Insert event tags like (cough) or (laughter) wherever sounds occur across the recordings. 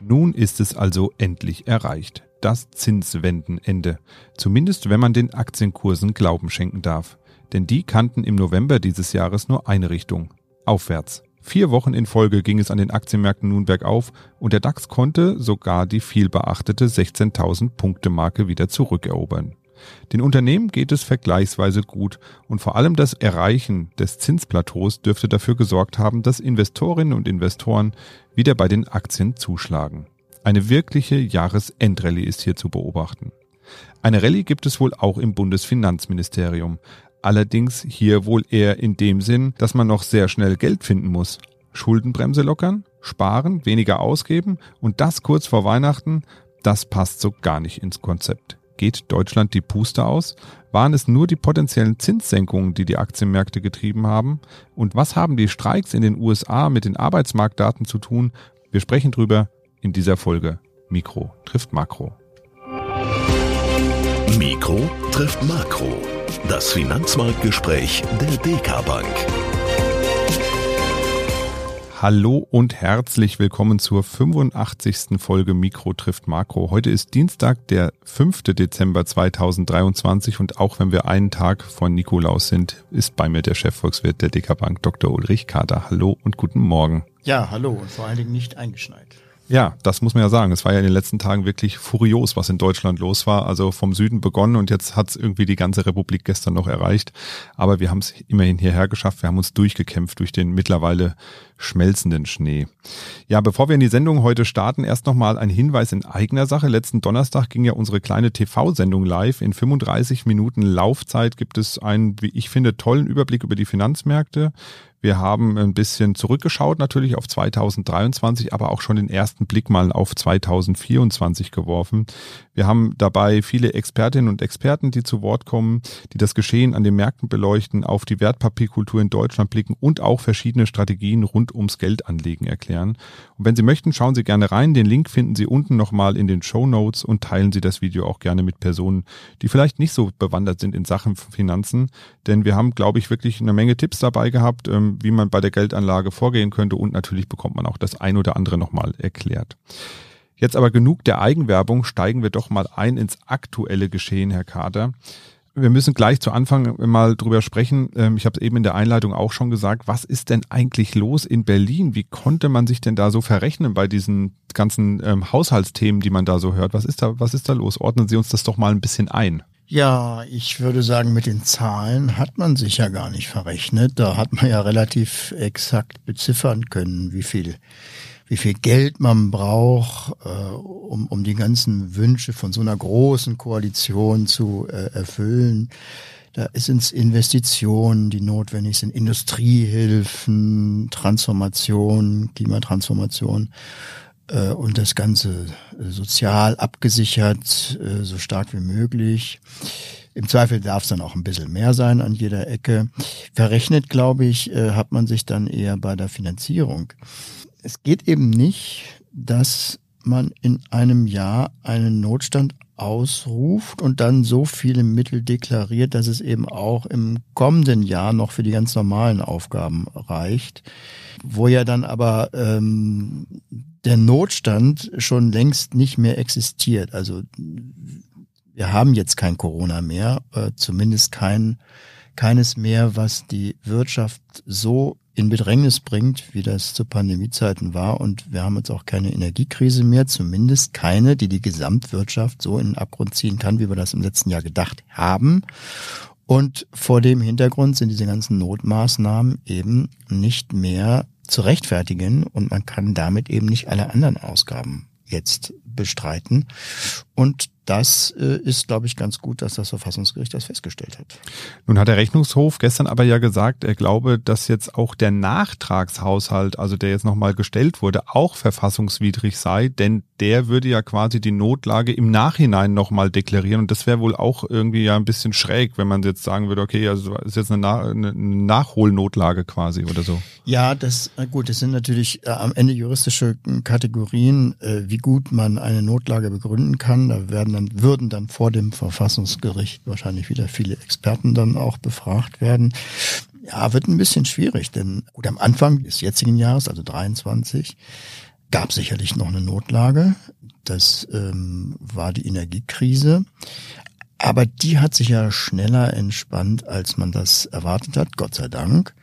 Nun ist es also endlich erreicht. Das Zinswendenende. Zumindest wenn man den Aktienkursen Glauben schenken darf. Denn die kannten im November dieses Jahres nur eine Richtung. Aufwärts. Vier Wochen in Folge ging es an den Aktienmärkten nun bergauf und der DAX konnte sogar die vielbeachtete 16.000 Punkte Marke wieder zurückerobern. Den Unternehmen geht es vergleichsweise gut und vor allem das Erreichen des Zinsplateaus dürfte dafür gesorgt haben, dass Investorinnen und Investoren wieder bei den Aktien zuschlagen. Eine wirkliche Jahresendrallye ist hier zu beobachten. Eine Rallye gibt es wohl auch im Bundesfinanzministerium. Allerdings hier wohl eher in dem Sinn, dass man noch sehr schnell Geld finden muss. Schuldenbremse lockern, sparen, weniger ausgeben und das kurz vor Weihnachten, das passt so gar nicht ins Konzept. Geht Deutschland die Puste aus? Waren es nur die potenziellen Zinssenkungen, die die Aktienmärkte getrieben haben? Und was haben die Streiks in den USA mit den Arbeitsmarktdaten zu tun? Wir sprechen drüber in dieser Folge. Mikro trifft Makro. Mikro trifft Makro. Das Finanzmarktgespräch der DK Bank. Hallo und herzlich willkommen zur 85. Folge Mikro trifft Makro. Heute ist Dienstag, der 5. Dezember 2023 und auch wenn wir einen Tag vor Nikolaus sind, ist bei mir der Chefvolkswirt der DK Bank, Dr. Ulrich Kader. Hallo und guten Morgen. Ja, hallo und vor allen Dingen nicht eingeschneit. Ja, das muss man ja sagen. Es war ja in den letzten Tagen wirklich furios, was in Deutschland los war. Also vom Süden begonnen und jetzt hat es irgendwie die ganze Republik gestern noch erreicht. Aber wir haben es immerhin hierher geschafft. Wir haben uns durchgekämpft durch den mittlerweile schmelzenden Schnee. Ja, bevor wir in die Sendung heute starten, erst nochmal ein Hinweis in eigener Sache. Letzten Donnerstag ging ja unsere kleine TV-Sendung live. In 35 Minuten Laufzeit gibt es einen, wie ich finde, tollen Überblick über die Finanzmärkte. Wir haben ein bisschen zurückgeschaut natürlich auf 2023, aber auch schon den ersten Blick mal auf 2024 geworfen. Wir haben dabei viele Expertinnen und Experten, die zu Wort kommen, die das Geschehen an den Märkten beleuchten, auf die Wertpapierkultur in Deutschland blicken und auch verschiedene Strategien rund ums Geldanlegen erklären. Und wenn Sie möchten, schauen Sie gerne rein. Den Link finden Sie unten nochmal in den Show Notes und teilen Sie das Video auch gerne mit Personen, die vielleicht nicht so bewandert sind in Sachen Finanzen. Denn wir haben, glaube ich, wirklich eine Menge Tipps dabei gehabt, ähm, wie man bei der Geldanlage vorgehen könnte und natürlich bekommt man auch das ein oder andere nochmal erklärt. Jetzt aber genug der Eigenwerbung, steigen wir doch mal ein ins aktuelle Geschehen, Herr Kader. Wir müssen gleich zu Anfang mal drüber sprechen. Ähm, ich habe es eben in der Einleitung auch schon gesagt. Was ist denn eigentlich los in Berlin? Wie konnte man sich denn da so verrechnen bei diesen ganzen ähm, Haushaltsthemen, die man da so hört? Was ist da, was ist da los? Ordnen Sie uns das doch mal ein bisschen ein. Ja, ich würde sagen, mit den Zahlen hat man sich ja gar nicht verrechnet. Da hat man ja relativ exakt beziffern können, wie viel wie viel Geld man braucht, äh, um, um die ganzen Wünsche von so einer großen Koalition zu äh, erfüllen. Da sind Investitionen, die notwendig sind, Industriehilfen, Transformation, Klimatransformation und das Ganze äh, sozial abgesichert, äh, so stark wie möglich. Im Zweifel darf es dann auch ein bisschen mehr sein an jeder Ecke. Verrechnet, glaube ich, äh, hat man sich dann eher bei der Finanzierung es geht eben nicht, dass man in einem Jahr einen Notstand ausruft und dann so viele Mittel deklariert, dass es eben auch im kommenden Jahr noch für die ganz normalen Aufgaben reicht, wo ja dann aber ähm, der Notstand schon längst nicht mehr existiert. Also wir haben jetzt kein Corona mehr, äh, zumindest kein keines mehr, was die Wirtschaft so in Bedrängnis bringt, wie das zu Pandemiezeiten war. Und wir haben jetzt auch keine Energiekrise mehr, zumindest keine, die die Gesamtwirtschaft so in den Abgrund ziehen kann, wie wir das im letzten Jahr gedacht haben. Und vor dem Hintergrund sind diese ganzen Notmaßnahmen eben nicht mehr zu rechtfertigen und man kann damit eben nicht alle anderen Ausgaben jetzt bestreiten. Und das äh, ist, glaube ich, ganz gut, dass das Verfassungsgericht das festgestellt hat. Nun hat der Rechnungshof gestern aber ja gesagt, er glaube, dass jetzt auch der Nachtragshaushalt, also der jetzt nochmal gestellt wurde, auch verfassungswidrig sei, denn der würde ja quasi die Notlage im Nachhinein nochmal deklarieren und das wäre wohl auch irgendwie ja ein bisschen schräg, wenn man jetzt sagen würde, okay, also ist jetzt eine, Na eine Nachholnotlage quasi oder so. Ja, das gut, das sind natürlich äh, am Ende juristische Kategorien, äh, wie gut man eine Notlage begründen kann. Da werden dann, würden dann vor dem Verfassungsgericht wahrscheinlich wieder viele Experten dann auch befragt werden. Ja, wird ein bisschen schwierig, denn gut, am Anfang des jetzigen Jahres, also 23, gab sicherlich noch eine Notlage. Das ähm, war die Energiekrise. Aber die hat sich ja schneller entspannt, als man das erwartet hat, Gott sei Dank.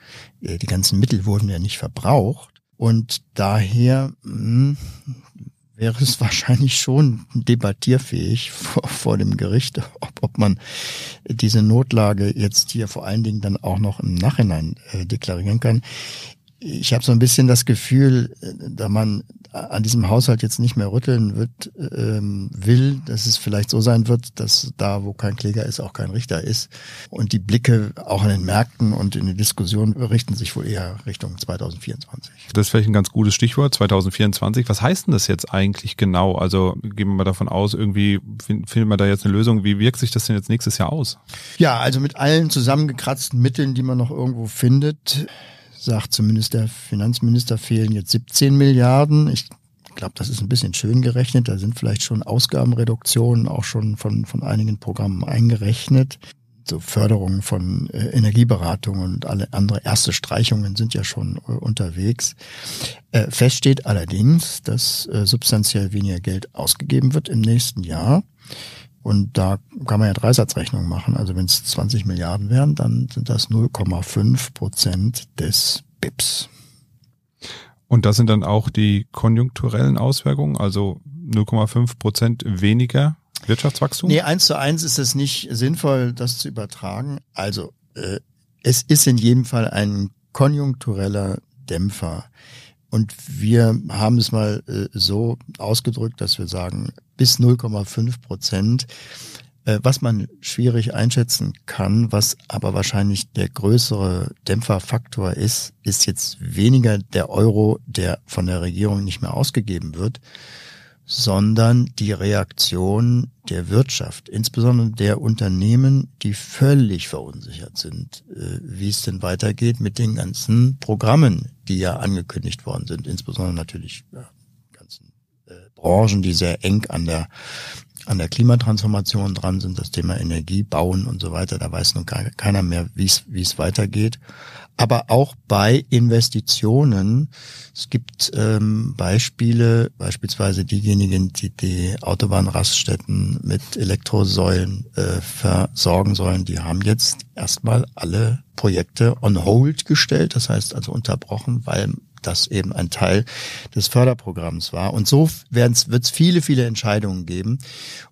Äh, die ganzen Mittel wurden ja nicht verbraucht. Und daher hm, wäre es wahrscheinlich schon debattierfähig vor, vor dem Gericht, ob, ob man diese Notlage jetzt hier vor allen Dingen dann auch noch im Nachhinein äh, deklarieren kann. Ich habe so ein bisschen das Gefühl, äh, da man an diesem Haushalt jetzt nicht mehr rütteln wird, ähm, will, dass es vielleicht so sein wird, dass da, wo kein Kläger ist, auch kein Richter ist. Und die Blicke auch an den Märkten und in der Diskussion richten sich wohl eher Richtung 2024. Das ist vielleicht ein ganz gutes Stichwort, 2024. Was heißt denn das jetzt eigentlich genau? Also gehen wir mal davon aus, irgendwie finden wir da jetzt eine Lösung. Wie wirkt sich das denn jetzt nächstes Jahr aus? Ja, also mit allen zusammengekratzten Mitteln, die man noch irgendwo findet, sagt zumindest der Finanzminister, fehlen jetzt 17 Milliarden. Ich glaube, das ist ein bisschen schön gerechnet. Da sind vielleicht schon Ausgabenreduktionen auch schon von, von einigen Programmen eingerechnet. So Förderung von äh, Energieberatung und alle andere erste Streichungen sind ja schon äh, unterwegs. Äh, fest steht allerdings, dass äh, substanziell weniger Geld ausgegeben wird im nächsten Jahr. Und da kann man ja Dreisatzrechnung machen. Also wenn es 20 Milliarden wären, dann sind das 0,5 Prozent des BIPs. Und das sind dann auch die konjunkturellen Auswirkungen, also 0,5 Prozent weniger Wirtschaftswachstum? Nee, eins zu eins ist es nicht sinnvoll, das zu übertragen. Also äh, es ist in jedem Fall ein konjunktureller Dämpfer. Und wir haben es mal äh, so ausgedrückt, dass wir sagen, bis 0,5 Prozent, äh, was man schwierig einschätzen kann, was aber wahrscheinlich der größere Dämpferfaktor ist, ist jetzt weniger der Euro, der von der Regierung nicht mehr ausgegeben wird, sondern die Reaktion der Wirtschaft, insbesondere der Unternehmen, die völlig verunsichert sind, äh, wie es denn weitergeht mit den ganzen Programmen, die ja angekündigt worden sind, insbesondere natürlich ja, ganzen äh, Branchen, die sehr eng an der an der Klimatransformation dran sind, das Thema Energie, Bauen und so weiter. Da weiß nun keiner mehr, wie es wie es weitergeht aber auch bei Investitionen. Es gibt ähm, Beispiele, beispielsweise diejenigen, die die Autobahnraststätten mit Elektrosäulen äh, versorgen sollen, die haben jetzt erstmal alle Projekte on hold gestellt, das heißt also unterbrochen, weil das eben ein Teil des Förderprogramms war. Und so wird es viele, viele Entscheidungen geben.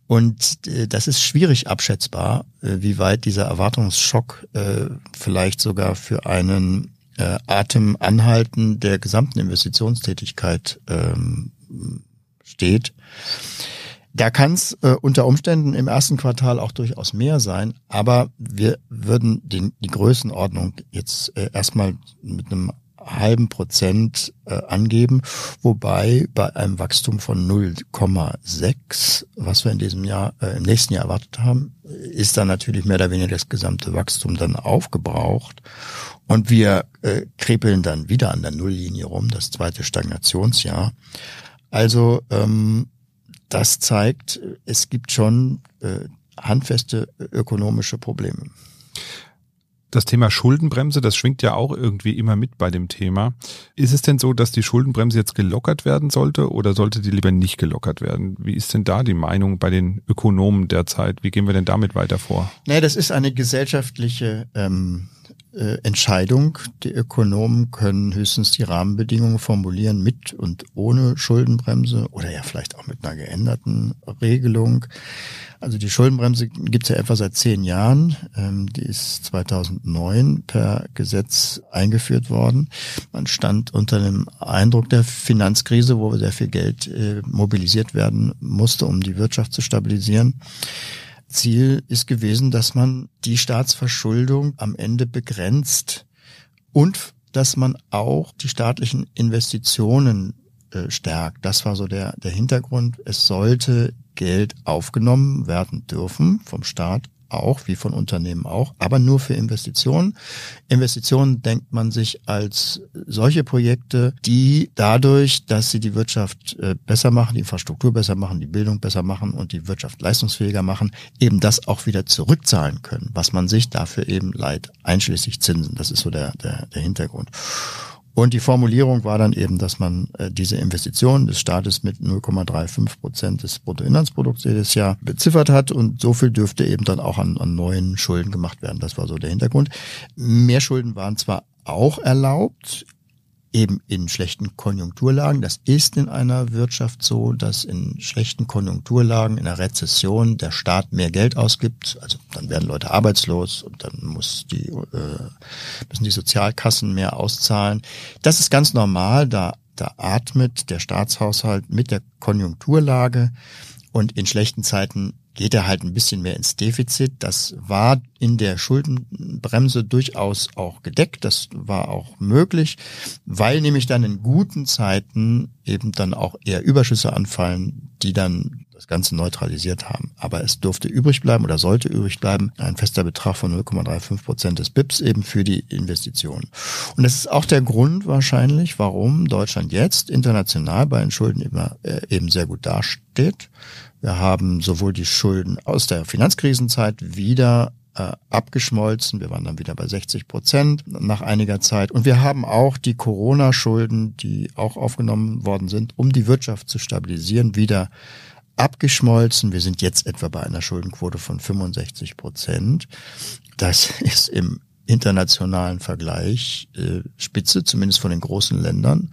Und äh, das ist schwierig abschätzbar, äh, wie weit dieser Erwartungsschock äh, vielleicht sogar für einen äh, Atemanhalten der gesamten Investitionstätigkeit ähm, steht. Da kann es äh, unter Umständen im ersten Quartal auch durchaus mehr sein, aber wir würden den, die Größenordnung jetzt äh, erstmal mit einem halben Prozent äh, angeben, wobei bei einem Wachstum von 0,6, was wir in diesem Jahr, äh, im nächsten Jahr erwartet haben, ist dann natürlich mehr oder weniger das gesamte Wachstum dann aufgebraucht. Und wir äh, krepeln dann wieder an der Nulllinie rum, das zweite Stagnationsjahr. Also ähm, das zeigt, es gibt schon äh, handfeste ökonomische Probleme das Thema Schuldenbremse, das schwingt ja auch irgendwie immer mit bei dem Thema. Ist es denn so, dass die Schuldenbremse jetzt gelockert werden sollte oder sollte die lieber nicht gelockert werden? Wie ist denn da die Meinung bei den Ökonomen derzeit? Wie gehen wir denn damit weiter vor? Naja, das ist eine gesellschaftliche ähm, äh, Entscheidung. Die Ökonomen können höchstens die Rahmenbedingungen formulieren mit und ohne Schuldenbremse oder ja vielleicht auch mit einer geänderten Regelung. Also die Schuldenbremse gibt's ja etwa seit zehn Jahren. Ähm, die ist 2009 per Gesetz eingeführt worden. Man stand unter dem Eindruck der Finanzkrise, wo sehr viel Geld äh, mobilisiert werden musste, um die Wirtschaft zu stabilisieren. Ziel ist gewesen, dass man die Staatsverschuldung am Ende begrenzt und dass man auch die staatlichen Investitionen äh, stärkt. Das war so der, der Hintergrund. Es sollte Geld aufgenommen werden dürfen vom Staat auch, wie von Unternehmen auch, aber nur für Investitionen. Investitionen denkt man sich als solche Projekte, die dadurch, dass sie die Wirtschaft äh, besser machen, die Infrastruktur besser machen, die Bildung besser machen und die Wirtschaft leistungsfähiger machen, eben das auch wieder zurückzahlen können, was man sich dafür eben leiht, einschließlich Zinsen. Das ist so der, der, der Hintergrund. Und die Formulierung war dann eben, dass man äh, diese Investitionen des Staates mit 0,35 Prozent des Bruttoinlandsprodukts jedes Jahr beziffert hat und so viel dürfte eben dann auch an, an neuen Schulden gemacht werden. Das war so der Hintergrund. Mehr Schulden waren zwar auch erlaubt, eben in schlechten Konjunkturlagen. Das ist in einer Wirtschaft so, dass in schlechten Konjunkturlagen, in einer Rezession der Staat mehr Geld ausgibt. Also dann werden Leute arbeitslos und dann muss die, äh, müssen die Sozialkassen mehr auszahlen. Das ist ganz normal. Da, da atmet der Staatshaushalt mit der Konjunkturlage und in schlechten Zeiten geht er halt ein bisschen mehr ins Defizit. Das war in der Schuldenbremse durchaus auch gedeckt. Das war auch möglich, weil nämlich dann in guten Zeiten eben dann auch eher Überschüsse anfallen, die dann das Ganze neutralisiert haben. Aber es durfte übrig bleiben oder sollte übrig bleiben ein fester Betrag von 0,35 Prozent des BIPs eben für die Investitionen. Und das ist auch der Grund wahrscheinlich, warum Deutschland jetzt international bei den Schulden immer, äh, eben sehr gut dasteht wir haben sowohl die Schulden aus der Finanzkrisenzeit wieder äh, abgeschmolzen. Wir waren dann wieder bei 60 Prozent nach einiger Zeit. Und wir haben auch die Corona-Schulden, die auch aufgenommen worden sind, um die Wirtschaft zu stabilisieren, wieder abgeschmolzen. Wir sind jetzt etwa bei einer Schuldenquote von 65 Prozent. Das (laughs) ist im internationalen Vergleich äh, Spitze, zumindest von den großen Ländern.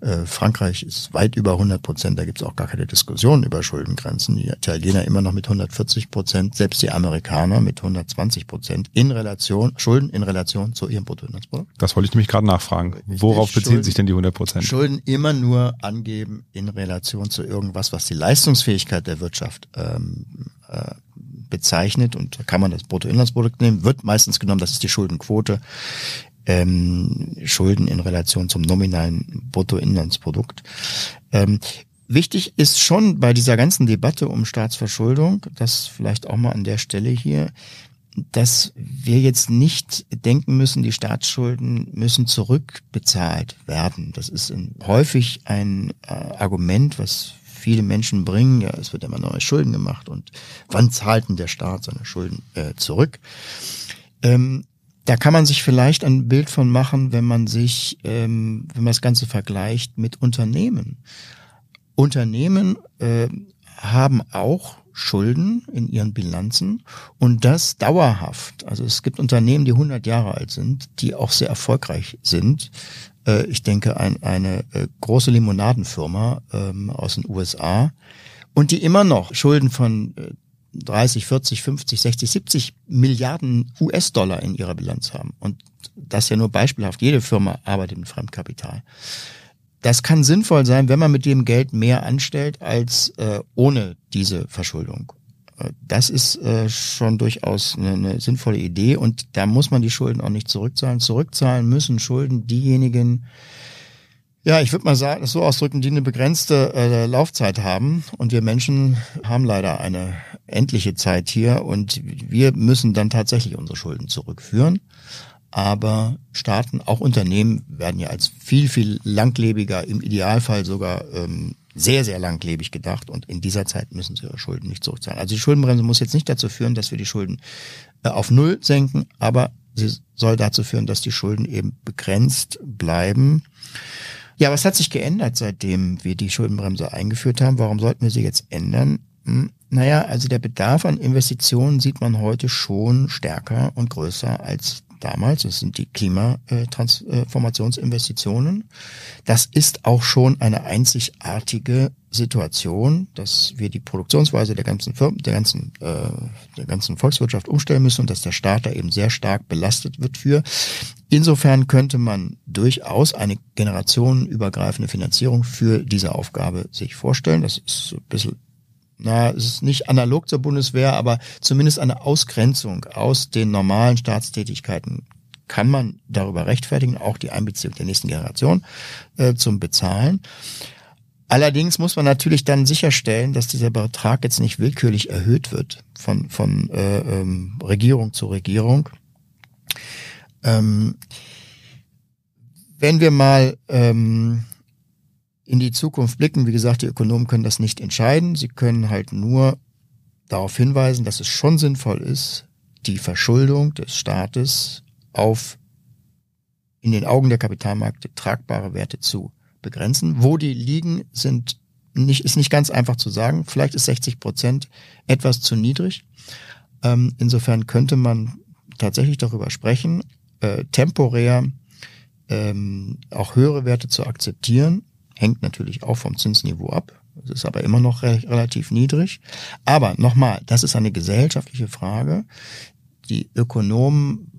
Äh, Frankreich ist weit über 100 Prozent, da gibt es auch gar keine Diskussion über Schuldengrenzen. Die Italiener immer noch mit 140 Prozent, selbst die Amerikaner mit 120 Prozent in Relation, Schulden in Relation zu ihrem Bruttoinlandsprodukt. Das wollte ich nämlich gerade nachfragen. Worauf Schulden, beziehen sich denn die 100 Prozent? Schulden immer nur angeben in Relation zu irgendwas, was die Leistungsfähigkeit der Wirtschaft ähm, äh, bezeichnet und da kann man das Bruttoinlandsprodukt nehmen, wird meistens genommen, das ist die Schuldenquote. Ähm, Schulden in Relation zum nominalen Bruttoinlandsprodukt. Ähm, wichtig ist schon bei dieser ganzen Debatte um Staatsverschuldung, das vielleicht auch mal an der Stelle hier, dass wir jetzt nicht denken müssen, die Staatsschulden müssen zurückbezahlt werden. Das ist häufig ein äh, Argument, was viele Menschen bringen, ja, es wird immer neue Schulden gemacht und wann zahlt denn der Staat seine Schulden äh, zurück? Ähm, da kann man sich vielleicht ein Bild von machen, wenn man sich, ähm, wenn man das Ganze vergleicht mit Unternehmen. Unternehmen äh, haben auch Schulden in ihren Bilanzen und das dauerhaft. Also es gibt Unternehmen, die 100 Jahre alt sind, die auch sehr erfolgreich sind, äh, ich denke, ein, eine äh, große Limonadenfirma ähm, aus den USA und die immer noch Schulden von äh, 30, 40, 50, 60, 70 Milliarden US-Dollar in ihrer Bilanz haben. Und das ja nur beispielhaft. Jede Firma arbeitet mit Fremdkapital. Das kann sinnvoll sein, wenn man mit dem Geld mehr anstellt als äh, ohne diese Verschuldung. Das ist äh, schon durchaus eine, eine sinnvolle Idee und da muss man die Schulden auch nicht zurückzahlen. Zurückzahlen müssen Schulden diejenigen, ja, ich würde mal sagen, so ausdrücken, die eine begrenzte äh, Laufzeit haben. Und wir Menschen haben leider eine endliche Zeit hier und wir müssen dann tatsächlich unsere Schulden zurückführen. Aber Staaten, auch Unternehmen werden ja als viel, viel langlebiger, im Idealfall sogar ähm, sehr, sehr langlebig gedacht und in dieser Zeit müssen sie ihre Schulden nicht zurückzahlen. Also die Schuldenbremse muss jetzt nicht dazu führen, dass wir die Schulden äh, auf Null senken, aber sie soll dazu führen, dass die Schulden eben begrenzt bleiben. Ja, was hat sich geändert, seitdem wir die Schuldenbremse eingeführt haben? Warum sollten wir sie jetzt ändern? Hm, naja, also der Bedarf an Investitionen sieht man heute schon stärker und größer als damals. Das sind die Klimatransformationsinvestitionen. Das ist auch schon eine einzigartige Situation, dass wir die Produktionsweise der ganzen Firmen, der ganzen, äh, der ganzen Volkswirtschaft umstellen müssen und dass der Staat da eben sehr stark belastet wird für. Insofern könnte man durchaus eine generationenübergreifende Finanzierung für diese Aufgabe sich vorstellen. Das ist ein bisschen na, es ist nicht analog zur Bundeswehr, aber zumindest eine Ausgrenzung aus den normalen Staatstätigkeiten kann man darüber rechtfertigen, auch die Einbeziehung der nächsten Generation äh, zum Bezahlen. Allerdings muss man natürlich dann sicherstellen, dass dieser Betrag jetzt nicht willkürlich erhöht wird von, von äh, ähm, Regierung zu Regierung. Ähm, wenn wir mal ähm, in die Zukunft blicken. Wie gesagt, die Ökonomen können das nicht entscheiden. Sie können halt nur darauf hinweisen, dass es schon sinnvoll ist, die Verschuldung des Staates auf in den Augen der Kapitalmärkte tragbare Werte zu begrenzen. Wo die liegen, sind nicht, ist nicht ganz einfach zu sagen. Vielleicht ist 60 Prozent etwas zu niedrig. Ähm, insofern könnte man tatsächlich darüber sprechen, äh, temporär ähm, auch höhere Werte zu akzeptieren. Hängt natürlich auch vom Zinsniveau ab. Das ist aber immer noch re relativ niedrig. Aber nochmal, das ist eine gesellschaftliche Frage. Die Ökonomen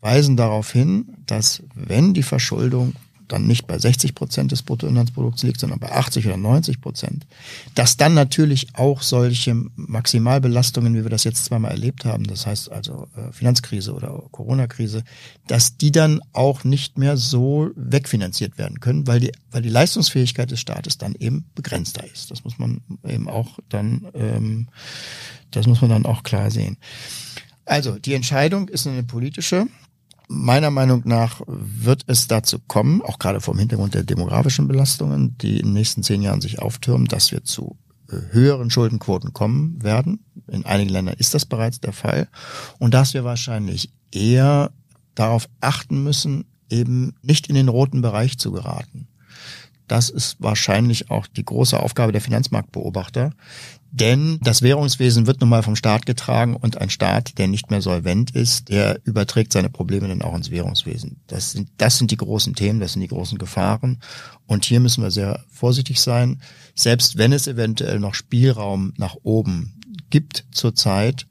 weisen darauf hin, dass wenn die Verschuldung dann nicht bei 60 Prozent des Bruttoinlandsprodukts liegt, sondern bei 80 oder 90 Prozent, dass dann natürlich auch solche Maximalbelastungen, wie wir das jetzt zweimal erlebt haben, das heißt also äh, Finanzkrise oder Corona-Krise, dass die dann auch nicht mehr so wegfinanziert werden können, weil die, weil die Leistungsfähigkeit des Staates dann eben begrenzter ist. Das muss man eben auch dann, ähm, das muss man dann auch klar sehen. Also die Entscheidung ist eine politische. Meiner Meinung nach wird es dazu kommen, auch gerade vom Hintergrund der demografischen Belastungen, die in den nächsten zehn Jahren sich auftürmen, dass wir zu äh, höheren Schuldenquoten kommen werden. In einigen Ländern ist das bereits der Fall. Und dass wir wahrscheinlich eher darauf achten müssen, eben nicht in den roten Bereich zu geraten. Das ist wahrscheinlich auch die große Aufgabe der Finanzmarktbeobachter, denn das Währungswesen wird nun mal vom Staat getragen und ein Staat, der nicht mehr solvent ist, der überträgt seine Probleme dann auch ins Währungswesen. Das sind, das sind die großen Themen, das sind die großen Gefahren. Und hier müssen wir sehr vorsichtig sein. Selbst wenn es eventuell noch Spielraum nach oben gibt zurzeit,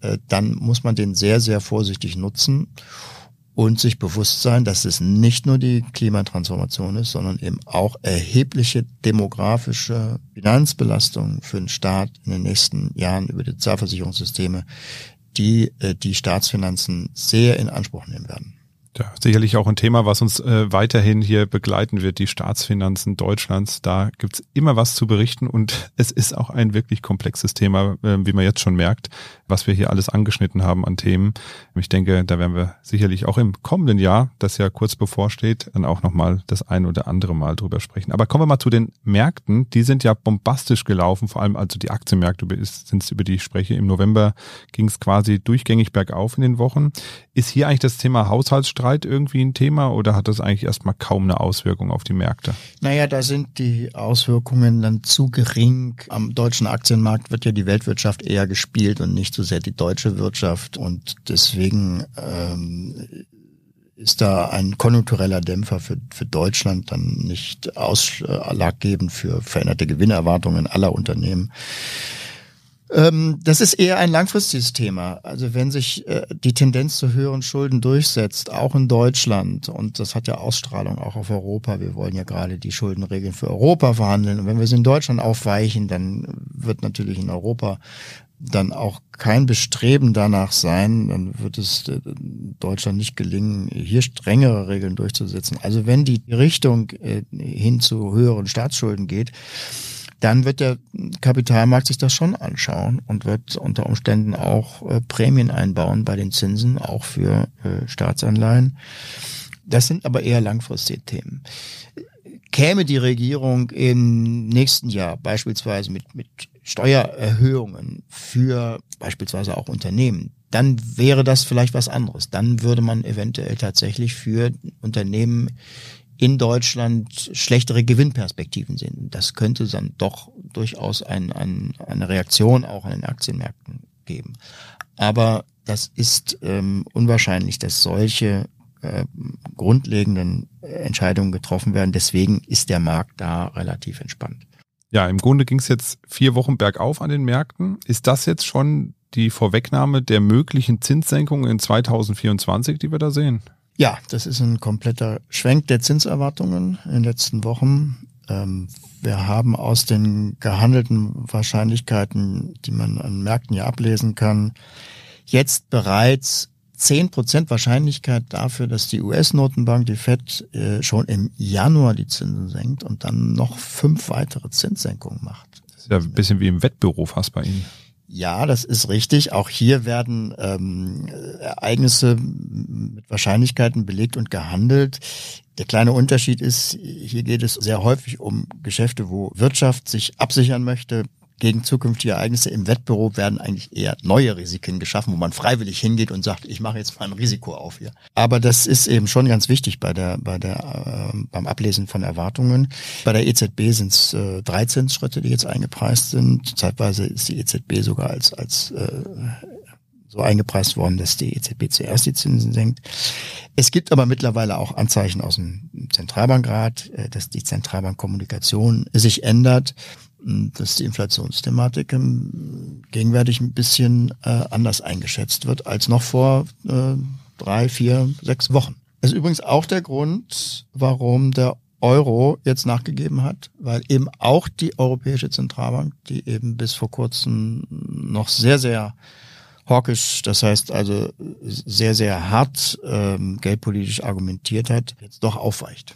äh, dann muss man den sehr, sehr vorsichtig nutzen und sich bewusst sein, dass es nicht nur die Klimatransformation ist, sondern eben auch erhebliche demografische Finanzbelastungen für den Staat in den nächsten Jahren über die Sozialversicherungssysteme, die äh, die Staatsfinanzen sehr in Anspruch nehmen werden. Ja, sicherlich auch ein Thema, was uns äh, weiterhin hier begleiten wird, die Staatsfinanzen Deutschlands. Da gibt's immer was zu berichten und (laughs) es ist auch ein wirklich komplexes Thema, äh, wie man jetzt schon merkt, was wir hier alles angeschnitten haben an Themen. Ich denke, da werden wir sicherlich auch im kommenden Jahr, das ja kurz bevorsteht, dann auch nochmal das ein oder andere Mal drüber sprechen. Aber kommen wir mal zu den Märkten. Die sind ja bombastisch gelaufen, vor allem also die Aktienmärkte sind es, über die ich spreche. Im November ging es quasi durchgängig bergauf in den Wochen. Ist hier eigentlich das Thema Haushaltsstreit irgendwie ein Thema oder hat das eigentlich erstmal kaum eine Auswirkung auf die Märkte? Naja, da sind die Auswirkungen dann zu gering. Am deutschen Aktienmarkt wird ja die Weltwirtschaft eher gespielt und nicht so sehr die deutsche Wirtschaft und deswegen ähm, ist da ein konjunktureller Dämpfer für, für Deutschland dann nicht ausschlaggebend für veränderte Gewinnerwartungen aller Unternehmen. Ähm, das ist eher ein langfristiges Thema. Also wenn sich äh, die Tendenz zu höheren Schulden durchsetzt, auch in Deutschland, und das hat ja Ausstrahlung auch auf Europa, wir wollen ja gerade die Schuldenregeln für Europa verhandeln, und wenn wir sie in Deutschland aufweichen, dann wird natürlich in Europa dann auch kein Bestreben danach sein, dann wird es äh, Deutschland nicht gelingen, hier strengere Regeln durchzusetzen. Also wenn die Richtung äh, hin zu höheren Staatsschulden geht, dann wird der Kapitalmarkt sich das schon anschauen und wird unter Umständen auch äh, Prämien einbauen bei den Zinsen, auch für äh, Staatsanleihen. Das sind aber eher langfristige Themen. Käme die Regierung im nächsten Jahr beispielsweise mit, mit Steuererhöhungen für beispielsweise auch Unternehmen, dann wäre das vielleicht was anderes. Dann würde man eventuell tatsächlich für Unternehmen in Deutschland schlechtere Gewinnperspektiven sehen. Das könnte dann doch durchaus ein, ein, eine Reaktion auch an den Aktienmärkten geben. Aber das ist ähm, unwahrscheinlich, dass solche äh, grundlegenden Entscheidungen getroffen werden. Deswegen ist der Markt da relativ entspannt. Ja, im Grunde ging es jetzt vier Wochen bergauf an den Märkten. Ist das jetzt schon die Vorwegnahme der möglichen Zinssenkungen in 2024, die wir da sehen? Ja, das ist ein kompletter Schwenk der Zinserwartungen in den letzten Wochen. Ähm, wir haben aus den gehandelten Wahrscheinlichkeiten, die man an Märkten ja ablesen kann, jetzt bereits zehn Prozent Wahrscheinlichkeit dafür, dass die US-Notenbank, die Fed, äh, schon im Januar die Zinsen senkt und dann noch fünf weitere Zinssenkungen macht. Das ist ja ein bisschen wie im Wettbüro fast bei Ihnen. Ja, das ist richtig. Auch hier werden ähm, Ereignisse mit Wahrscheinlichkeiten belegt und gehandelt. Der kleine Unterschied ist, hier geht es sehr häufig um Geschäfte, wo Wirtschaft sich absichern möchte, gegen zukünftige Ereignisse. Im Wettbewerb werden eigentlich eher neue Risiken geschaffen, wo man freiwillig hingeht und sagt, ich mache jetzt mal ein Risiko auf hier. Aber das ist eben schon ganz wichtig bei der, bei der, äh, beim Ablesen von Erwartungen. Bei der EZB sind es äh, drei Zinsschritte, die jetzt eingepreist sind. Zeitweise ist die EZB sogar als, als äh, so eingepreist worden, dass die EZB zuerst die Zinsen senkt. Es gibt aber mittlerweile auch Anzeichen aus dem Zentralbankrat, äh, dass die Zentralbankkommunikation sich ändert, dass die Inflationsthematik gegenwärtig ein bisschen äh, anders eingeschätzt wird als noch vor äh, drei, vier, sechs Wochen. Das ist übrigens auch der Grund, warum der Euro jetzt nachgegeben hat, weil eben auch die Europäische Zentralbank, die eben bis vor kurzem noch sehr, sehr hawkisch, das heißt also sehr, sehr hart ähm, geldpolitisch argumentiert hat, jetzt doch aufweicht.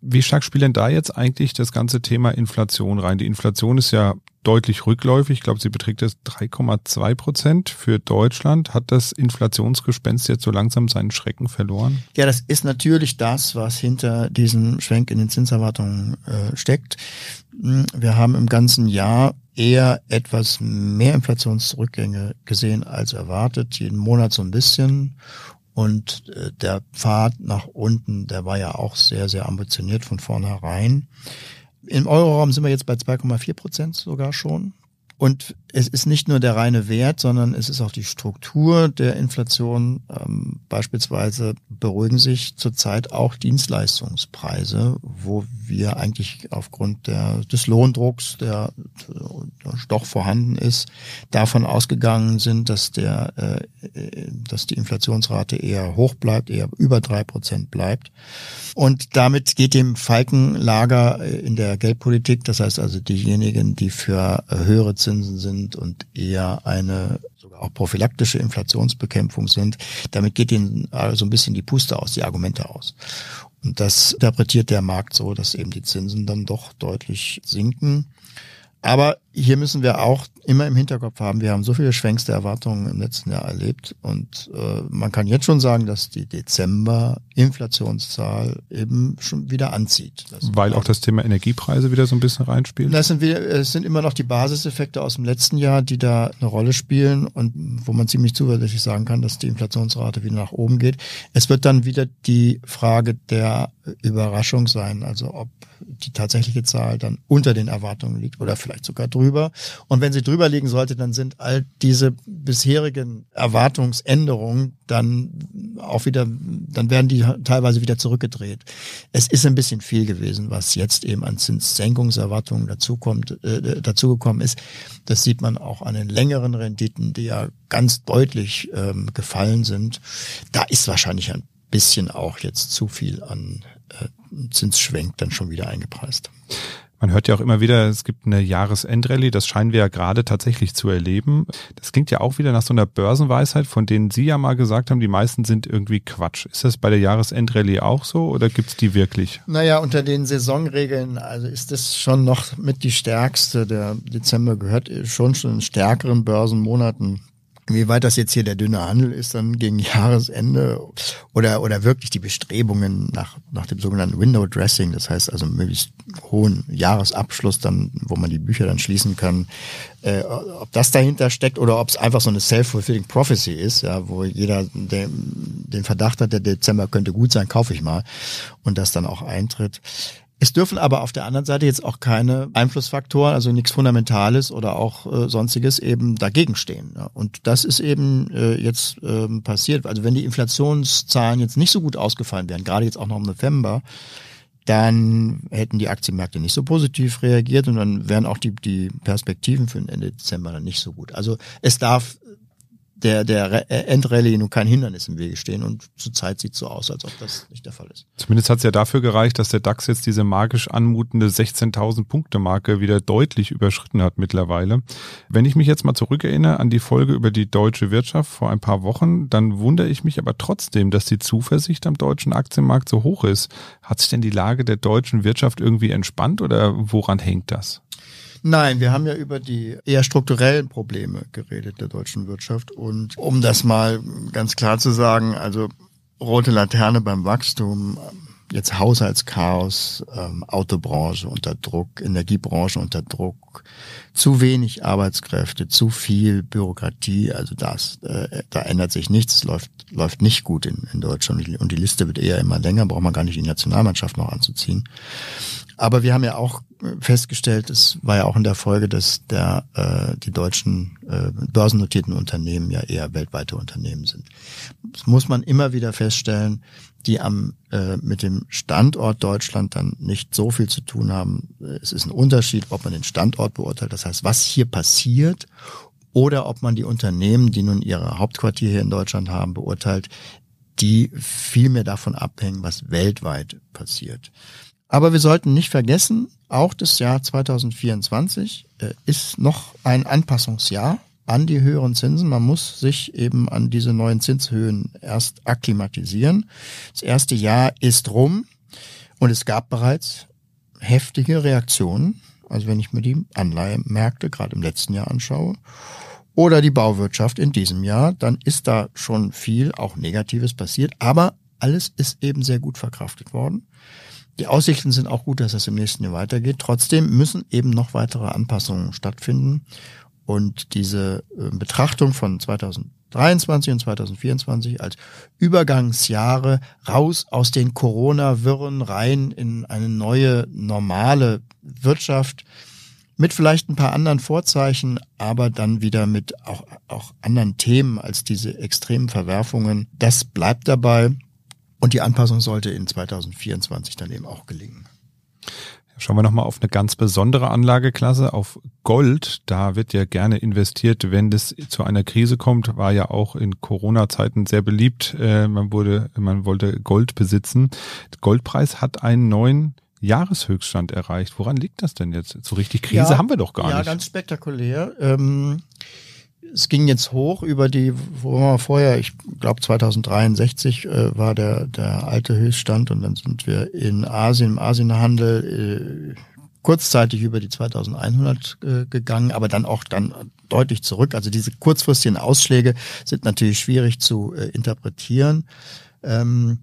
Wie stark spielt denn da jetzt eigentlich das ganze Thema Inflation rein? Die Inflation ist ja deutlich rückläufig. Ich glaube, sie beträgt jetzt 3,2 Prozent für Deutschland. Hat das Inflationsgespenst jetzt so langsam seinen Schrecken verloren? Ja, das ist natürlich das, was hinter diesem Schwenk in den Zinserwartungen äh, steckt. Hm, wir haben im ganzen Jahr eher etwas mehr Inflationsrückgänge gesehen als erwartet, jeden Monat so ein bisschen. Und äh, der Pfad nach unten, der war ja auch sehr, sehr ambitioniert von vornherein. Im Euroraum sind wir jetzt bei 2,4 Prozent sogar schon. Und es ist nicht nur der reine Wert, sondern es ist auch die Struktur der Inflation. Ähm, beispielsweise beruhigen sich zurzeit auch Dienstleistungspreise, wo wir eigentlich aufgrund der, des Lohndrucks, der, der doch vorhanden ist, davon ausgegangen sind, dass der, äh, dass die Inflationsrate eher hoch bleibt, eher über drei Prozent bleibt. Und damit geht dem Falkenlager in der Geldpolitik, das heißt also diejenigen, die für höhere Zinsen sind und eher eine sogar auch prophylaktische Inflationsbekämpfung sind. Damit geht ihnen also ein bisschen die Puste aus, die Argumente aus. Und das interpretiert der Markt so, dass eben die Zinsen dann doch deutlich sinken. Aber hier müssen wir auch immer im Hinterkopf haben, wir haben so viele Schwenks der Erwartungen im letzten Jahr erlebt und äh, man kann jetzt schon sagen, dass die Dezember-Inflationszahl eben schon wieder anzieht. Das Weil auch das Thema Energiepreise wieder so ein bisschen reinspielt? Das sind, wieder, es sind immer noch die Basiseffekte aus dem letzten Jahr, die da eine Rolle spielen und wo man ziemlich zuversichtlich sagen kann, dass die Inflationsrate wieder nach oben geht. Es wird dann wieder die Frage der Überraschung sein, also ob die tatsächliche Zahl dann unter den Erwartungen liegt oder vielleicht sogar drüber. Und wenn sie drüber liegen sollte, dann sind all diese bisherigen Erwartungsänderungen dann auch wieder, dann werden die teilweise wieder zurückgedreht. Es ist ein bisschen viel gewesen, was jetzt eben an Zinssenkungserwartungen dazukommt, äh, dazugekommen ist. Das sieht man auch an den längeren Renditen, die ja ganz deutlich ähm, gefallen sind. Da ist wahrscheinlich ein bisschen auch jetzt zu viel an äh, Zinsschwenk dann schon wieder eingepreist. Man hört ja auch immer wieder, es gibt eine Jahresendrallye, das scheinen wir ja gerade tatsächlich zu erleben. Das klingt ja auch wieder nach so einer Börsenweisheit, von denen Sie ja mal gesagt haben, die meisten sind irgendwie Quatsch. Ist das bei der Jahresendrallye auch so oder gibt's die wirklich? Naja, unter den Saisonregeln, also ist das schon noch mit die stärkste. Der Dezember gehört schon zu den stärkeren Börsenmonaten wie weit das jetzt hier der dünne Handel ist, dann gegen (laughs) Jahresende oder, oder wirklich die Bestrebungen nach, nach dem sogenannten Window Dressing, das heißt also möglichst hohen Jahresabschluss, dann, wo man die Bücher dann schließen kann, äh, ob das dahinter steckt oder ob es einfach so eine self-fulfilling prophecy ist, ja, wo jeder den, den Verdacht hat, der Dezember könnte gut sein, kaufe ich mal und das dann auch eintritt. Es dürfen aber auf der anderen Seite jetzt auch keine Einflussfaktoren, also nichts Fundamentales oder auch äh, sonstiges eben dagegen stehen. Ja. Und das ist eben äh, jetzt ähm, passiert. Also wenn die Inflationszahlen jetzt nicht so gut ausgefallen wären, gerade jetzt auch noch im November, dann hätten die Aktienmärkte nicht so positiv reagiert und dann wären auch die, die Perspektiven für den Ende Dezember dann nicht so gut. Also es darf der, der äh, Endrallye nun kein Hindernis im Wege stehen und zurzeit sieht es so aus, als ob das nicht der Fall ist. Zumindest hat es ja dafür gereicht, dass der DAX jetzt diese magisch anmutende 16.000 Punkte Marke wieder deutlich überschritten hat mittlerweile. Wenn ich mich jetzt mal zurückerinnere an die Folge über die deutsche Wirtschaft vor ein paar Wochen, dann wundere ich mich aber trotzdem, dass die Zuversicht am deutschen Aktienmarkt so hoch ist. Hat sich denn die Lage der deutschen Wirtschaft irgendwie entspannt oder woran hängt das? Nein, wir haben ja über die eher strukturellen Probleme geredet der deutschen Wirtschaft. Und um das mal ganz klar zu sagen, also rote Laterne beim Wachstum jetzt Haushaltschaos, ähm, Autobranche unter Druck, Energiebranche unter Druck, zu wenig Arbeitskräfte, zu viel Bürokratie. Also das, äh, da ändert sich nichts, es läuft, läuft nicht gut in, in Deutschland und die Liste wird eher immer länger, braucht man gar nicht die Nationalmannschaft noch anzuziehen. Aber wir haben ja auch festgestellt, es war ja auch in der Folge, dass der, äh, die deutschen äh, börsennotierten Unternehmen ja eher weltweite Unternehmen sind. Das muss man immer wieder feststellen, die am äh, mit dem Standort Deutschland dann nicht so viel zu tun haben. Es ist ein Unterschied, ob man den Standort beurteilt, das heißt, was hier passiert, oder ob man die Unternehmen, die nun ihre Hauptquartier hier in Deutschland haben, beurteilt, die viel mehr davon abhängen, was weltweit passiert. Aber wir sollten nicht vergessen, auch das Jahr 2024 äh, ist noch ein Anpassungsjahr an die höheren Zinsen. Man muss sich eben an diese neuen Zinshöhen erst akklimatisieren. Das erste Jahr ist rum und es gab bereits heftige Reaktionen. Also wenn ich mir die Anleihemärkte gerade im letzten Jahr anschaue oder die Bauwirtschaft in diesem Jahr, dann ist da schon viel auch Negatives passiert. Aber alles ist eben sehr gut verkraftet worden. Die Aussichten sind auch gut, dass es im nächsten Jahr weitergeht. Trotzdem müssen eben noch weitere Anpassungen stattfinden. Und diese äh, Betrachtung von 2023 und 2024 als Übergangsjahre raus aus den Corona-Wirren rein in eine neue normale Wirtschaft mit vielleicht ein paar anderen Vorzeichen, aber dann wieder mit auch, auch anderen Themen als diese extremen Verwerfungen. Das bleibt dabei. Und die Anpassung sollte in 2024 dann eben auch gelingen. Schauen wir nochmal auf eine ganz besondere Anlageklasse, auf Gold. Da wird ja gerne investiert, wenn das zu einer Krise kommt. War ja auch in Corona-Zeiten sehr beliebt. Äh, man wurde, man wollte Gold besitzen. Der Goldpreis hat einen neuen Jahreshöchststand erreicht. Woran liegt das denn jetzt? So richtig Krise ja, haben wir doch gar ja, nicht. Ja, ganz spektakulär. Ähm es ging jetzt hoch über die, wo wir vorher, ich glaube 2063 äh, war der, der alte Höchststand und dann sind wir in Asien, im Asienhandel äh, kurzzeitig über die 2100 äh, gegangen, aber dann auch dann deutlich zurück. Also diese kurzfristigen Ausschläge sind natürlich schwierig zu äh, interpretieren. Ähm,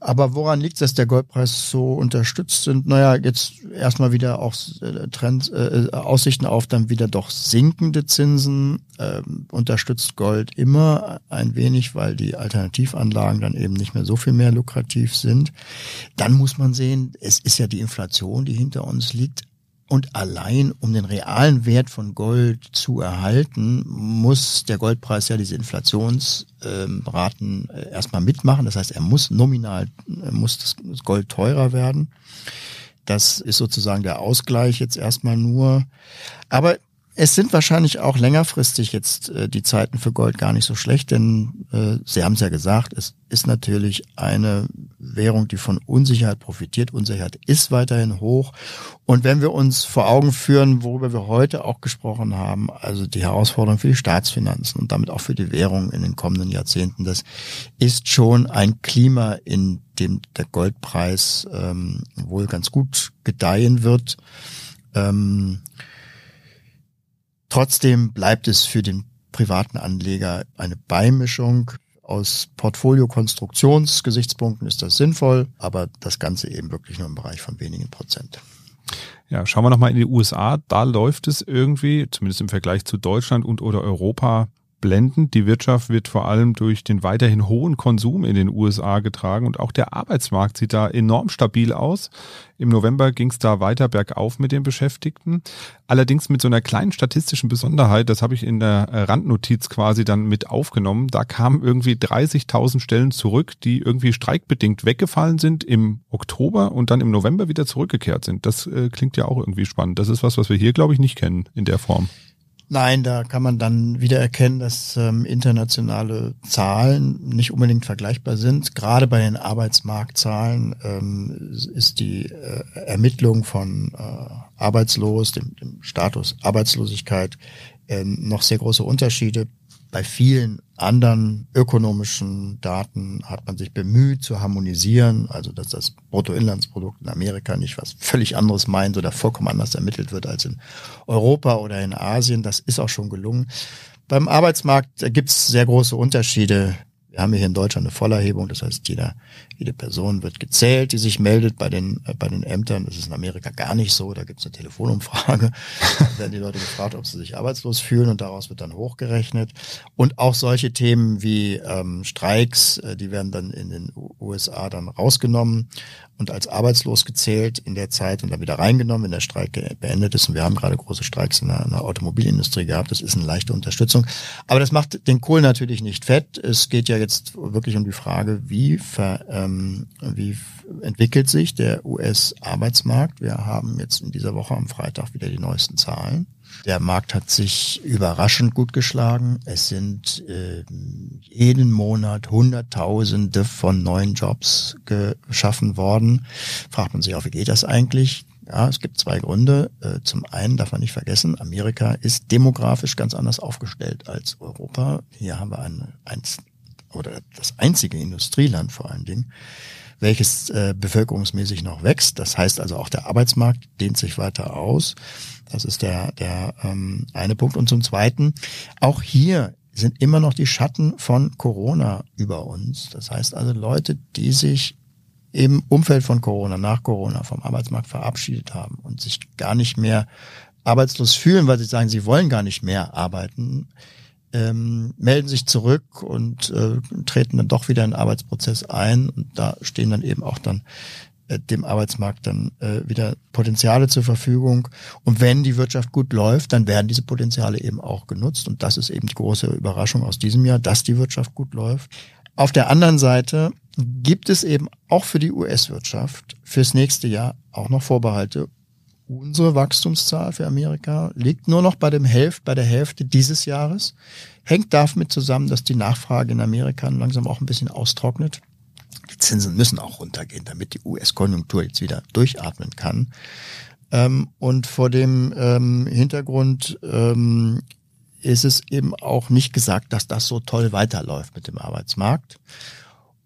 aber woran liegt es, dass der Goldpreis so unterstützt sind? Naja, jetzt erstmal wieder auch äh, Trends, äh, Aussichten auf dann wieder doch sinkende Zinsen ähm, unterstützt Gold immer ein wenig, weil die Alternativanlagen dann eben nicht mehr so viel mehr lukrativ sind. Dann muss man sehen, es ist ja die Inflation, die hinter uns liegt. Und allein um den realen Wert von Gold zu erhalten, muss der Goldpreis ja diese Inflationsraten äh, erstmal mitmachen. Das heißt, er muss nominal, muss das Gold teurer werden. Das ist sozusagen der Ausgleich jetzt erstmal nur. Aber es sind wahrscheinlich auch längerfristig jetzt äh, die Zeiten für Gold gar nicht so schlecht, denn äh, Sie haben es ja gesagt, es ist natürlich eine Währung, die von Unsicherheit profitiert. Unsicherheit ist weiterhin hoch. Und wenn wir uns vor Augen führen, worüber wir heute auch gesprochen haben, also die Herausforderung für die Staatsfinanzen und damit auch für die Währung in den kommenden Jahrzehnten, das ist schon ein Klima, in dem der Goldpreis ähm, wohl ganz gut gedeihen wird. Ähm, Trotzdem bleibt es für den privaten Anleger eine Beimischung. Aus Portfoliokonstruktionsgesichtspunkten ist das sinnvoll, aber das Ganze eben wirklich nur im Bereich von wenigen Prozent. Ja, schauen wir nochmal in die USA. Da läuft es irgendwie, zumindest im Vergleich zu Deutschland und oder Europa, blendend. Die Wirtschaft wird vor allem durch den weiterhin hohen Konsum in den USA getragen und auch der Arbeitsmarkt sieht da enorm stabil aus. Im November ging es da weiter bergauf mit den Beschäftigten. Allerdings mit so einer kleinen statistischen Besonderheit, das habe ich in der Randnotiz quasi dann mit aufgenommen. Da kamen irgendwie 30.000 Stellen zurück, die irgendwie streikbedingt weggefallen sind im Oktober und dann im November wieder zurückgekehrt sind. Das äh, klingt ja auch irgendwie spannend. Das ist was, was wir hier, glaube ich, nicht kennen in der Form. Nein, da kann man dann wieder erkennen, dass ähm, internationale Zahlen nicht unbedingt vergleichbar sind. Gerade bei den Arbeitsmarktzahlen ähm, ist die äh, Ermittlung von äh, arbeitslos, dem, dem Status Arbeitslosigkeit, äh, noch sehr große Unterschiede bei vielen anderen ökonomischen Daten hat man sich bemüht zu harmonisieren, also dass das Bruttoinlandsprodukt in Amerika nicht was völlig anderes meint oder vollkommen anders ermittelt wird als in Europa oder in Asien. Das ist auch schon gelungen. Beim Arbeitsmarkt gibt es sehr große Unterschiede. Wir haben hier in Deutschland eine Vollerhebung, das heißt, jeder, jede Person wird gezählt, die sich meldet bei den, äh, bei den Ämtern. Das ist in Amerika gar nicht so. Da gibt es eine Telefonumfrage. (laughs) da werden die Leute gefragt, ob sie sich arbeitslos fühlen und daraus wird dann hochgerechnet. Und auch solche Themen wie ähm, Streiks, äh, die werden dann in den USA dann rausgenommen und als arbeitslos gezählt in der Zeit und dann wieder reingenommen, wenn der Streik beendet ist. Und wir haben gerade große Streiks in der, in der Automobilindustrie gehabt. Das ist eine leichte Unterstützung. Aber das macht den Kohl natürlich nicht fett. Es geht ja jetzt wirklich um die Frage, wie, ver, ähm, wie entwickelt sich der US-Arbeitsmarkt. Wir haben jetzt in dieser Woche am Freitag wieder die neuesten Zahlen. Der Markt hat sich überraschend gut geschlagen. Es sind äh, jeden Monat Hunderttausende von neuen Jobs geschaffen worden. Fragt man sich auch, wie geht das eigentlich? Ja, es gibt zwei Gründe. Äh, zum einen darf man nicht vergessen, Amerika ist demografisch ganz anders aufgestellt als Europa. Hier haben wir ein, ein oder das einzige Industrieland vor allen Dingen, welches äh, bevölkerungsmäßig noch wächst. Das heißt also auch der Arbeitsmarkt dehnt sich weiter aus. Das ist der, der ähm, eine Punkt. Und zum Zweiten, auch hier sind immer noch die Schatten von Corona über uns. Das heißt also Leute, die sich im Umfeld von Corona, nach Corona vom Arbeitsmarkt verabschiedet haben und sich gar nicht mehr arbeitslos fühlen, weil sie sagen, sie wollen gar nicht mehr arbeiten, ähm, melden sich zurück und äh, treten dann doch wieder in den Arbeitsprozess ein. Und da stehen dann eben auch dann äh, dem Arbeitsmarkt dann äh, wieder Potenziale zur Verfügung. Und wenn die Wirtschaft gut läuft, dann werden diese Potenziale eben auch genutzt. Und das ist eben die große Überraschung aus diesem Jahr, dass die Wirtschaft gut läuft. Auf der anderen Seite gibt es eben auch für die US-Wirtschaft fürs nächste Jahr auch noch Vorbehalte. Unsere Wachstumszahl für Amerika liegt nur noch bei dem Hälfte, bei der Hälfte dieses Jahres. Hängt damit zusammen, dass die Nachfrage in Amerika langsam auch ein bisschen austrocknet. Die Zinsen müssen auch runtergehen, damit die US-Konjunktur jetzt wieder durchatmen kann. Ähm, und vor dem ähm, Hintergrund ähm, ist es eben auch nicht gesagt, dass das so toll weiterläuft mit dem Arbeitsmarkt.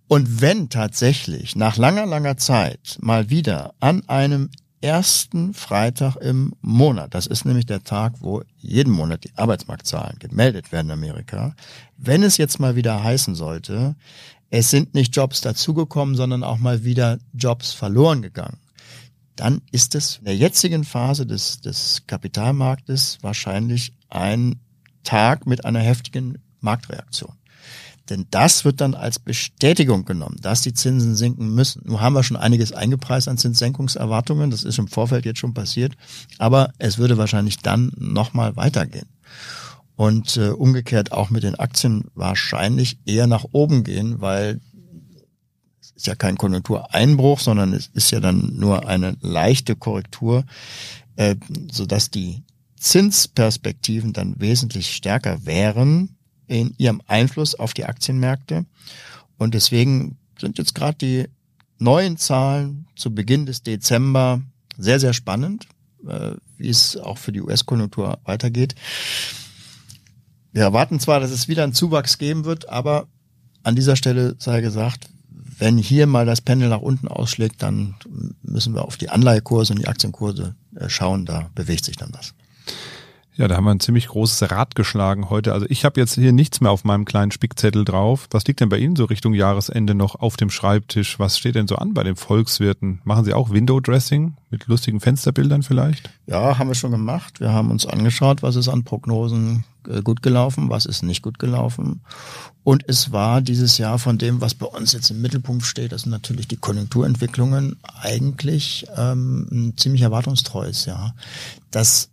Und wenn tatsächlich nach langer, langer Zeit mal wieder an einem ersten Freitag im Monat. Das ist nämlich der Tag, wo jeden Monat die Arbeitsmarktzahlen gemeldet werden in Amerika. Wenn es jetzt mal wieder heißen sollte, es sind nicht Jobs dazugekommen, sondern auch mal wieder Jobs verloren gegangen, dann ist es in der jetzigen Phase des, des Kapitalmarktes wahrscheinlich ein Tag mit einer heftigen Marktreaktion. Denn das wird dann als Bestätigung genommen, dass die Zinsen sinken müssen. Nun haben wir schon einiges eingepreist an Zinssenkungserwartungen, das ist im Vorfeld jetzt schon passiert, aber es würde wahrscheinlich dann nochmal weitergehen. Und äh, umgekehrt auch mit den Aktien wahrscheinlich eher nach oben gehen, weil es ist ja kein Konjunktureinbruch, sondern es ist ja dann nur eine leichte Korrektur, äh, sodass die Zinsperspektiven dann wesentlich stärker wären in ihrem Einfluss auf die Aktienmärkte. Und deswegen sind jetzt gerade die neuen Zahlen zu Beginn des Dezember sehr, sehr spannend, äh, wie es auch für die US-Konjunktur weitergeht. Wir erwarten zwar, dass es wieder einen Zuwachs geben wird, aber an dieser Stelle sei gesagt, wenn hier mal das Pendel nach unten ausschlägt, dann müssen wir auf die Anleihekurse und die Aktienkurse äh, schauen, da bewegt sich dann was. Ja, da haben wir ein ziemlich großes Rad geschlagen heute. Also ich habe jetzt hier nichts mehr auf meinem kleinen Spickzettel drauf. Was liegt denn bei Ihnen so Richtung Jahresende noch auf dem Schreibtisch? Was steht denn so an bei den Volkswirten? Machen Sie auch Window Dressing mit lustigen Fensterbildern vielleicht? Ja, haben wir schon gemacht. Wir haben uns angeschaut, was ist an Prognosen äh, gut gelaufen, was ist nicht gut gelaufen. Und es war dieses Jahr von dem, was bei uns jetzt im Mittelpunkt steht, das sind natürlich die Konjunkturentwicklungen, eigentlich ähm, ein ziemlich erwartungstreues Jahr. Das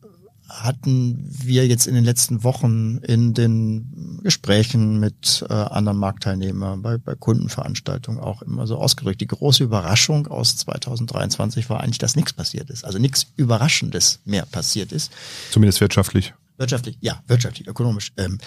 hatten wir jetzt in den letzten Wochen in den Gesprächen mit äh, anderen Marktteilnehmern, bei, bei Kundenveranstaltungen auch immer so ausgedrückt. Die große Überraschung aus 2023 war eigentlich, dass nichts passiert ist. Also nichts Überraschendes mehr passiert ist. Zumindest wirtschaftlich. Wirtschaftlich, ja, wirtschaftlich, ökonomisch. Ähm,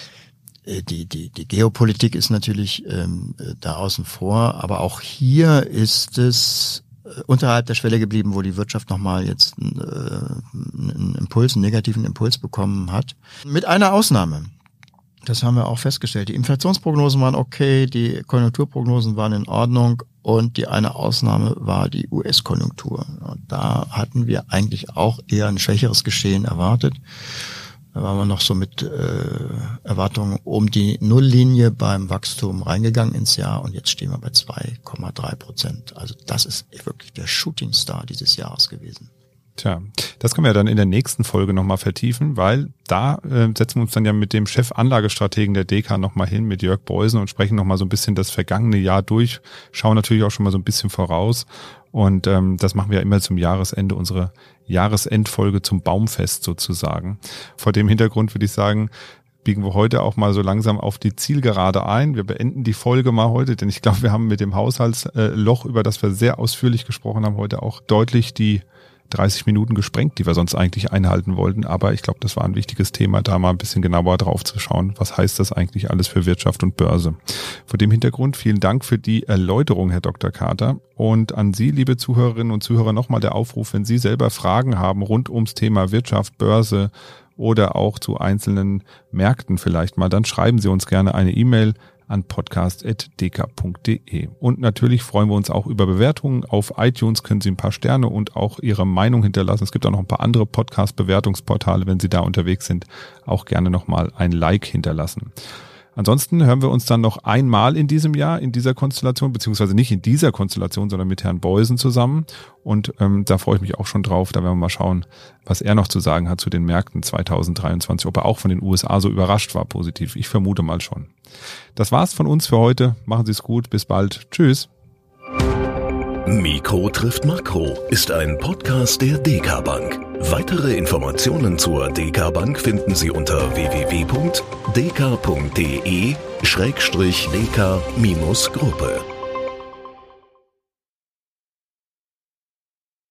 äh, die, die, die Geopolitik ist natürlich ähm, äh, da außen vor, aber auch hier ist es unterhalb der Schwelle geblieben, wo die Wirtschaft nochmal jetzt äh, einen Impuls, einen negativen Impuls bekommen hat. Mit einer Ausnahme. Das haben wir auch festgestellt. Die Inflationsprognosen waren okay, die Konjunkturprognosen waren in Ordnung und die eine Ausnahme war die US-Konjunktur. Da hatten wir eigentlich auch eher ein schwächeres Geschehen erwartet. Da waren wir noch so mit äh, Erwartungen um die Nulllinie beim Wachstum reingegangen ins Jahr und jetzt stehen wir bei 2,3 Prozent. Also das ist wirklich der Shootingstar dieses Jahres gewesen. Tja, das können wir dann in der nächsten Folge nochmal vertiefen, weil da äh, setzen wir uns dann ja mit dem Chef-Anlagestrategen der DK nochmal hin, mit Jörg Beusen und sprechen nochmal so ein bisschen das vergangene Jahr durch, schauen natürlich auch schon mal so ein bisschen voraus und ähm, das machen wir ja immer zum Jahresende, unsere Jahresendfolge zum Baumfest sozusagen. Vor dem Hintergrund würde ich sagen, biegen wir heute auch mal so langsam auf die Zielgerade ein. Wir beenden die Folge mal heute, denn ich glaube, wir haben mit dem Haushaltsloch, über das wir sehr ausführlich gesprochen haben, heute auch deutlich die 30 Minuten gesprengt, die wir sonst eigentlich einhalten wollten. Aber ich glaube, das war ein wichtiges Thema, da mal ein bisschen genauer drauf zu schauen. Was heißt das eigentlich alles für Wirtschaft und Börse? Vor dem Hintergrund vielen Dank für die Erläuterung, Herr Dr. Carter. Und an Sie, liebe Zuhörerinnen und Zuhörer, nochmal der Aufruf, wenn Sie selber Fragen haben rund ums Thema Wirtschaft, Börse, oder auch zu einzelnen Märkten vielleicht mal, dann schreiben Sie uns gerne eine E-Mail an podcast.dk.de. Und natürlich freuen wir uns auch über Bewertungen. Auf iTunes können Sie ein paar Sterne und auch Ihre Meinung hinterlassen. Es gibt auch noch ein paar andere Podcast-Bewertungsportale, wenn Sie da unterwegs sind. Auch gerne nochmal ein Like hinterlassen. Ansonsten hören wir uns dann noch einmal in diesem Jahr in dieser Konstellation, beziehungsweise nicht in dieser Konstellation, sondern mit Herrn Beusen zusammen. Und ähm, da freue ich mich auch schon drauf. Da werden wir mal schauen, was er noch zu sagen hat zu den Märkten 2023, ob er auch von den USA so überrascht war positiv. Ich vermute mal schon. Das war's von uns für heute. Machen Sie es gut. Bis bald. Tschüss. Mikro trifft Makro ist ein Podcast der DK Bank. Weitere Informationen zur DK Bank finden Sie unter www.dk.de-dk-gruppe.